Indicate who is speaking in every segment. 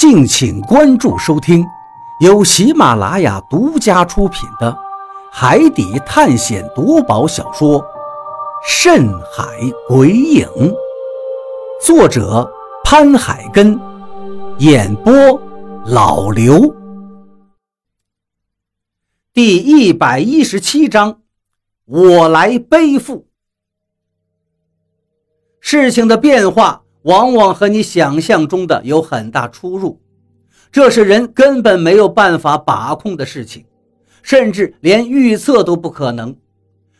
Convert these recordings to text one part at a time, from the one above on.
Speaker 1: 敬请关注收听，由喜马拉雅独家出品的《海底探险夺宝小说》《深海鬼影》，作者潘海根，演播老刘。第一百一十七章，我来背负。事情的变化。往往和你想象中的有很大出入，这是人根本没有办法把控的事情，甚至连预测都不可能。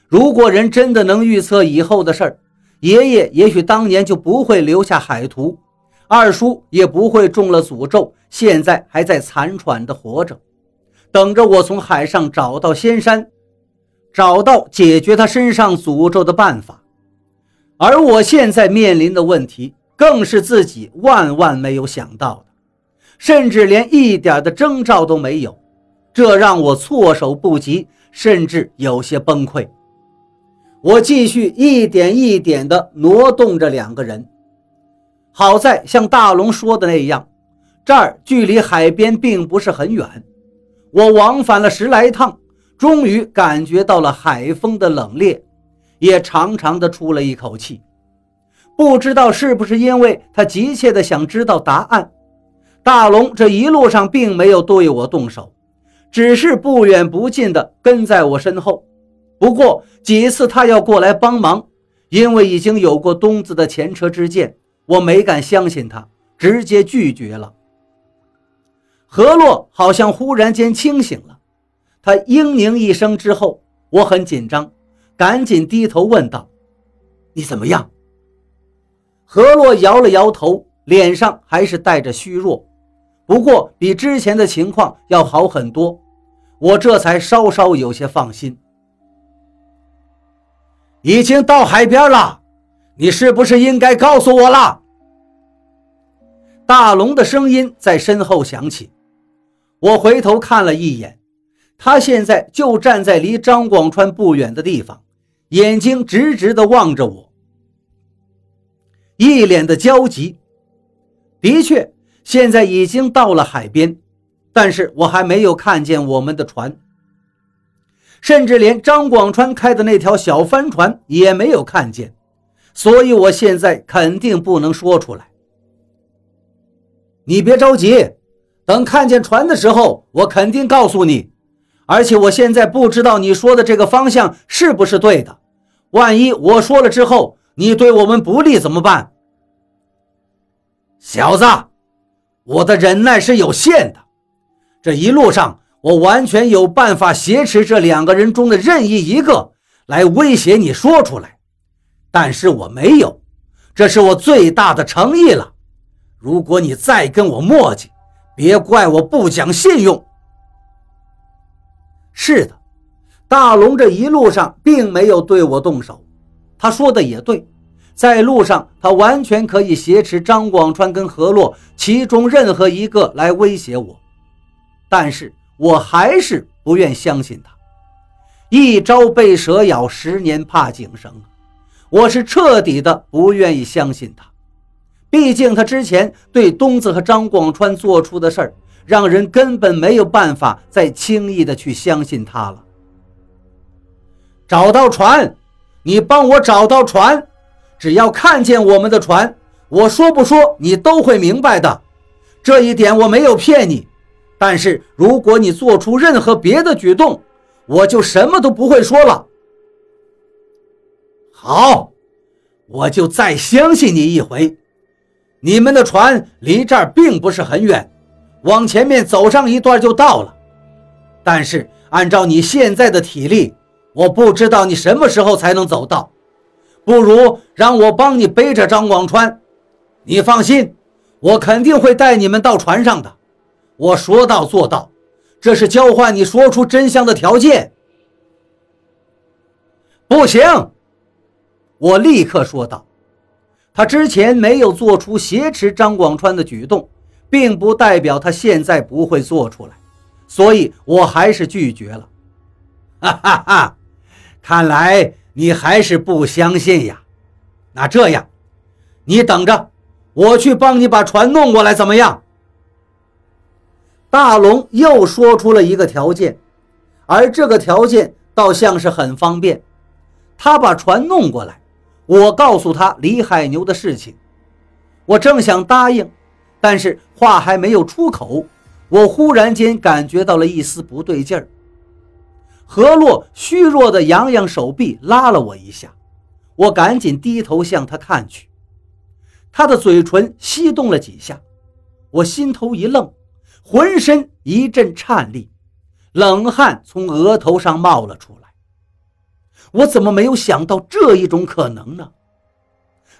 Speaker 1: 如果人真的能预测以后的事儿，爷爷也许当年就不会留下海图，二叔也不会中了诅咒，现在还在残喘的活着，等着我从海上找到仙山，找到解决他身上诅咒的办法。而我现在面临的问题。更是自己万万没有想到的，甚至连一点的征兆都没有，这让我措手不及，甚至有些崩溃。我继续一点一点地挪动着两个人。好在像大龙说的那样，这儿距离海边并不是很远。我往返了十来趟，终于感觉到了海风的冷冽，也长长的出了一口气。不知道是不是因为他急切的想知道答案，大龙这一路上并没有对我动手，只是不远不近的跟在我身后。不过几次他要过来帮忙，因为已经有过东子的前车之鉴，我没敢相信他，直接拒绝了。何洛好像忽然间清醒了，他嘤咛一声之后，我很紧张，赶紧低头问道：“你怎么样？”何洛摇了摇头，脸上还是带着虚弱，不过比之前的情况要好很多，我这才稍稍有些放心。已经到海边了，你是不是应该告诉我了？大龙的声音在身后响起，我回头看了一眼，他现在就站在离张广川不远的地方，眼睛直直地望着我。一脸的焦急。的确，现在已经到了海边，但是我还没有看见我们的船，甚至连张广川开的那条小帆船也没有看见，所以我现在肯定不能说出来。你别着急，等看见船的时候，我肯定告诉你。而且我现在不知道你说的这个方向是不是对的，万一我说了之后。你对我们不利怎么办，小子？我的忍耐是有限的，这一路上我完全有办法挟持这两个人中的任意一个来威胁你说出来，但是我没有，这是我最大的诚意了。如果你再跟我磨叽，别怪我不讲信用。是的，大龙这一路上并没有对我动手。他说的也对，在路上他完全可以挟持张广川跟何洛其中任何一个来威胁我，但是我还是不愿相信他。一朝被蛇咬，十年怕井绳，我是彻底的不愿意相信他。毕竟他之前对东子和张广川做出的事儿，让人根本没有办法再轻易的去相信他了。找到船。你帮我找到船，只要看见我们的船，我说不说你都会明白的。这一点我没有骗你。但是如果你做出任何别的举动，我就什么都不会说了。好，我就再相信你一回。你们的船离这儿并不是很远，往前面走上一段就到了。但是按照你现在的体力，我不知道你什么时候才能走到，不如让我帮你背着张广川。你放心，我肯定会带你们到船上的。我说到做到，这是交换你说出真相的条件。不行，我立刻说道。他之前没有做出挟持张广川的举动，并不代表他现在不会做出来，所以我还是拒绝了。哈哈哈。看来你还是不相信呀？那这样，你等着，我去帮你把船弄过来，怎么样？大龙又说出了一个条件，而这个条件倒像是很方便。他把船弄过来，我告诉他李海牛的事情。我正想答应，但是话还没有出口，我忽然间感觉到了一丝不对劲儿。何洛虚弱的扬扬手臂，拉了我一下，我赶紧低头向他看去。他的嘴唇翕动了几下，我心头一愣。浑身一阵颤栗，冷汗从额头上冒了出来。我怎么没有想到这一种可能呢？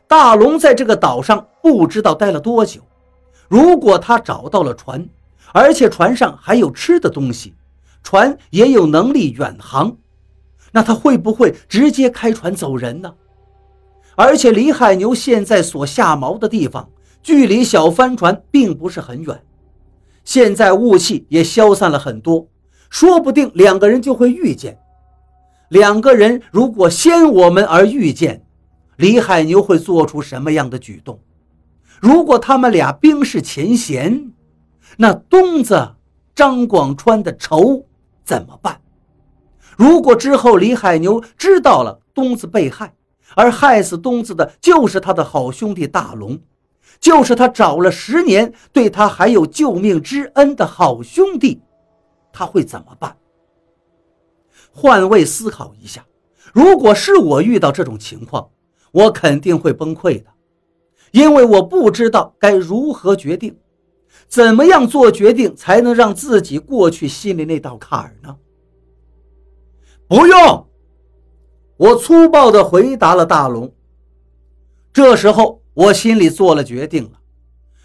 Speaker 1: 大龙在这个岛上不知道待了多久，如果他找到了船，而且船上还有吃的东西，船也有能力远航，那他会不会直接开船走人呢？而且李海牛现在所下锚的地方，距离小帆船并不是很远。现在雾气也消散了很多，说不定两个人就会遇见。两个人如果先我们而遇见，李海牛会做出什么样的举动？如果他们俩冰释前嫌，那东子、张广川的仇怎么办？如果之后李海牛知道了东子被害，而害死东子的就是他的好兄弟大龙。就是他找了十年，对他还有救命之恩的好兄弟，他会怎么办？换位思考一下，如果是我遇到这种情况，我肯定会崩溃的，因为我不知道该如何决定，怎么样做决定才能让自己过去心里那道坎儿呢？不用，我粗暴地回答了大龙。这时候。我心里做了决定了，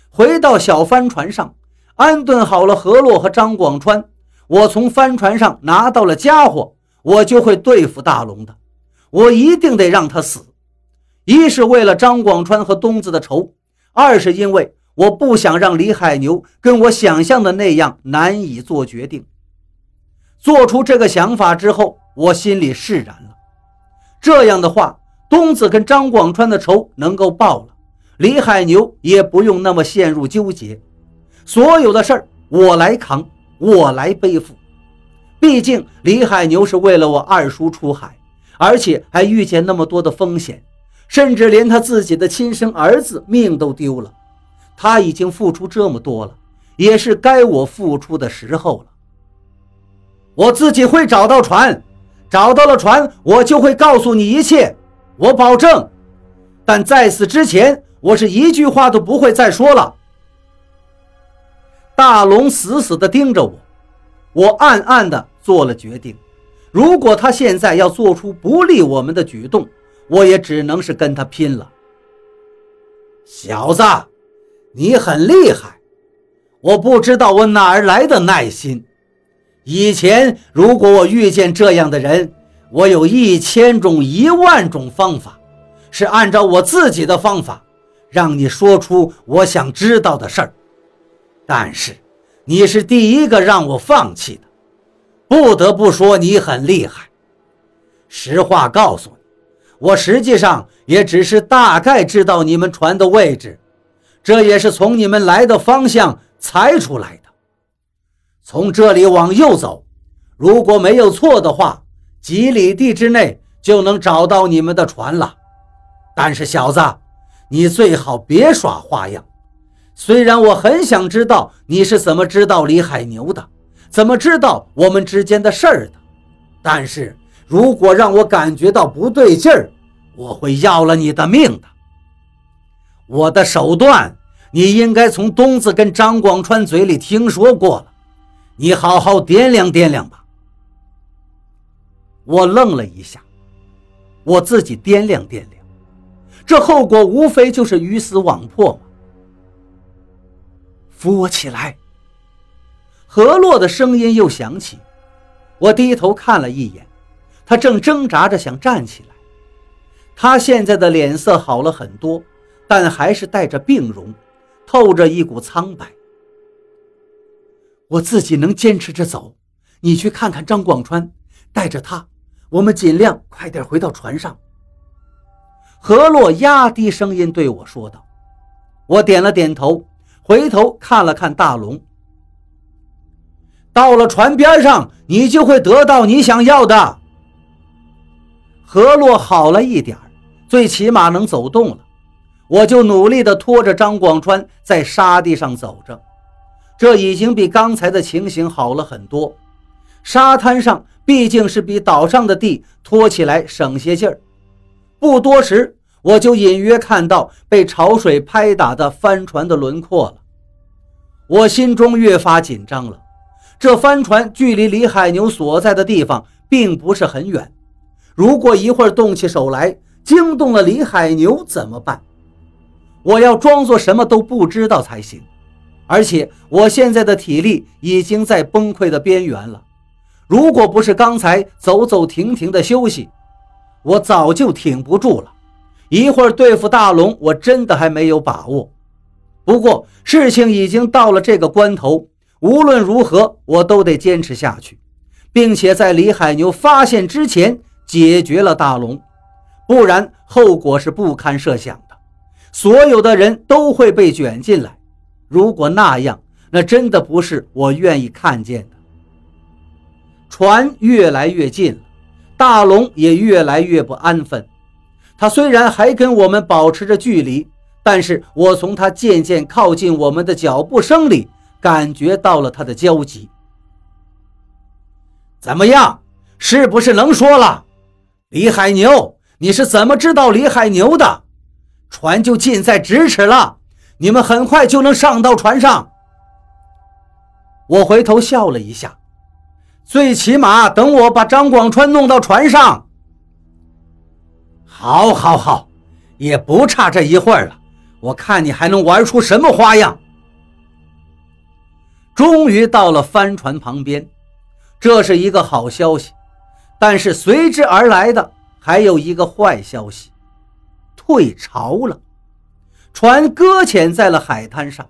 Speaker 1: 回到小帆船上，安顿好了何洛和张广川。我从帆船上拿到了家伙，我就会对付大龙的。我一定得让他死，一是为了张广川和东子的仇，二是因为我不想让李海牛跟我想象的那样难以做决定。做出这个想法之后，我心里释然了。这样的话，东子跟张广川的仇能够报了。李海牛也不用那么陷入纠结，所有的事儿我来扛，我来背负。毕竟李海牛是为了我二叔出海，而且还遇见那么多的风险，甚至连他自己的亲生儿子命都丢了。他已经付出这么多了，也是该我付出的时候了。我自己会找到船，找到了船，我就会告诉你一切，我保证。但在此之前。我是一句话都不会再说了。大龙死死地盯着我，我暗暗地做了决定：如果他现在要做出不利我们的举动，我也只能是跟他拼了。小子，你很厉害，我不知道我哪儿来的耐心。以前如果我遇见这样的人，我有一千种、一万种方法，是按照我自己的方法。让你说出我想知道的事儿，但是你是第一个让我放弃的。不得不说你很厉害。实话告诉你，我实际上也只是大概知道你们船的位置，这也是从你们来的方向猜出来的。从这里往右走，如果没有错的话，几里地之内就能找到你们的船了。但是小子。你最好别耍花样。虽然我很想知道你是怎么知道李海牛的，怎么知道我们之间的事儿的，但是如果让我感觉到不对劲儿，我会要了你的命的。我的手段，你应该从东子跟张广川嘴里听说过了，你好好掂量掂量吧。我愣了一下，我自己掂量掂量。这后果无非就是鱼死网破嘛！扶我起来。何洛的声音又响起，我低头看了一眼，他正挣扎着想站起来。他现在的脸色好了很多，但还是带着病容，透着一股苍白。我自己能坚持着走，你去看看张广川，带着他，我们尽量快点回到船上。何洛压低声音对我说道：“我点了点头，回头看了看大龙。到了船边上，你就会得到你想要的。河洛好了一点最起码能走动了。我就努力地拖着张广川在沙地上走着，这已经比刚才的情形好了很多。沙滩上毕竟是比岛上的地拖起来省些劲儿。不多时，我就隐约看到被潮水拍打的帆船的轮廓了。我心中越发紧张了。这帆船距离李海牛所在的地方并不是很远，如果一会儿动起手来，惊动了李海牛怎么办？我要装作什么都不知道才行，而且我现在的体力已经在崩溃的边缘了。如果不是刚才走走停停的休息，我早就挺不住了。一会儿对付大龙，我真的还没有把握。不过事情已经到了这个关头，无论如何我都得坚持下去，并且在李海牛发现之前解决了大龙，不然后果是不堪设想。所有的人都会被卷进来，如果那样，那真的不是我愿意看见的。船越来越近了，大龙也越来越不安分。他虽然还跟我们保持着距离，但是我从他渐渐靠近我们的脚步声里感觉到了他的焦急。怎么样？是不是能说了？李海牛，你是怎么知道李海牛的？船就近在咫尺了，你们很快就能上到船上。我回头笑了一下，最起码等我把张广川弄到船上。好，好，好，也不差这一会儿了。我看你还能玩出什么花样。终于到了帆船旁边，这是一个好消息，但是随之而来的还有一个坏消息。退潮了，船搁浅在了海滩上。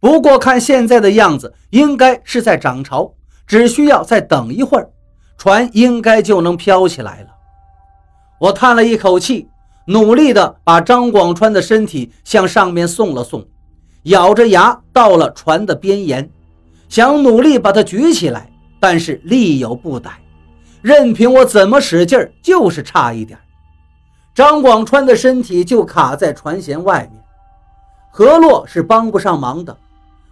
Speaker 1: 不过看现在的样子，应该是在涨潮，只需要再等一会儿，船应该就能飘起来了。我叹了一口气，努力地把张广川的身体向上面送了送，咬着牙到了船的边沿，想努力把它举起来，但是力有不逮，任凭我怎么使劲儿，就是差一点。张广川的身体就卡在船舷外面，何洛是帮不上忙的，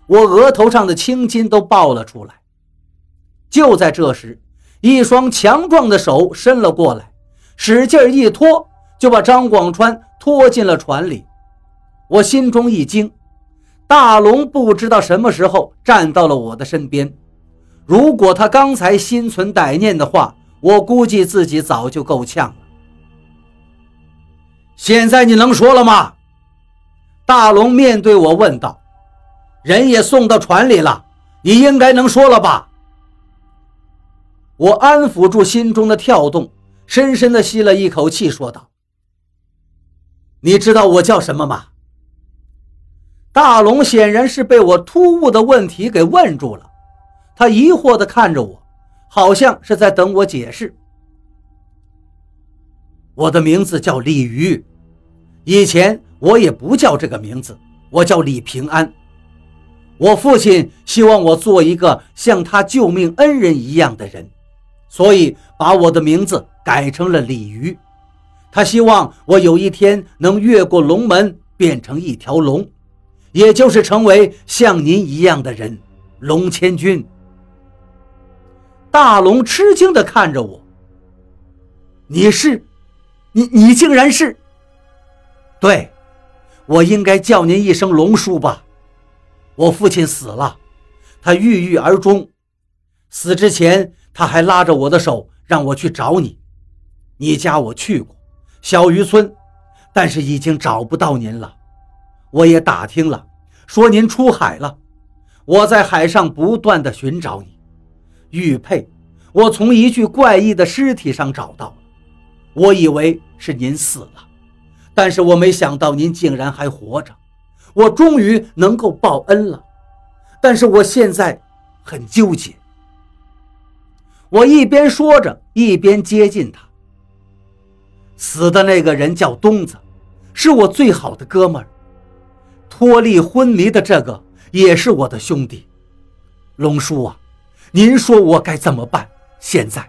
Speaker 1: 我额头上的青筋都爆了出来。就在这时，一双强壮的手伸了过来，使劲一拖，就把张广川拖进了船里。我心中一惊，大龙不知道什么时候站到了我的身边。如果他刚才心存歹念的话，我估计自己早就够呛了。现在你能说了吗？大龙面对我问道：“人也送到船里了，你应该能说了吧？”我安抚住心中的跳动，深深的吸了一口气，说道：“你知道我叫什么吗？”大龙显然是被我突兀的问题给问住了，他疑惑的看着我，好像是在等我解释。我的名字叫李鱼，以前我也不叫这个名字，我叫李平安。我父亲希望我做一个像他救命恩人一样的人，所以把我的名字改成了李鱼。他希望我有一天能越过龙门，变成一条龙，也就是成为像您一样的人，龙千军。大龙吃惊地看着我，你是？你你竟然是，对，我应该叫您一声龙叔吧。我父亲死了，他郁郁而终，死之前他还拉着我的手让我去找你。你家我去过，小渔村，但是已经找不到您了。我也打听了，说您出海了。我在海上不断的寻找你，玉佩，我从一具怪异的尸体上找到了。我以为是您死了，但是我没想到您竟然还活着，我终于能够报恩了。但是我现在很纠结。我一边说着，一边接近他。死的那个人叫东子，是我最好的哥们儿。脱离昏迷的这个也是我的兄弟。龙叔啊，您说我该怎么办？现在，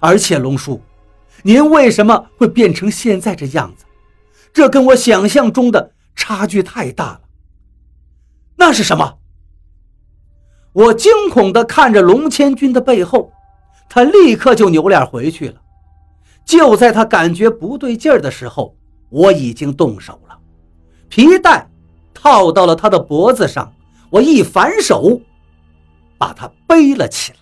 Speaker 1: 而且龙叔，您为什么会变成现在这样子？这跟我想象中的差距太大了。那是什么？我惊恐地看着龙千军的背后，他立刻就扭脸回去了。就在他感觉不对劲儿的时候，我已经动手了，皮带套到了他的脖子上，我一反手，把他背了起来。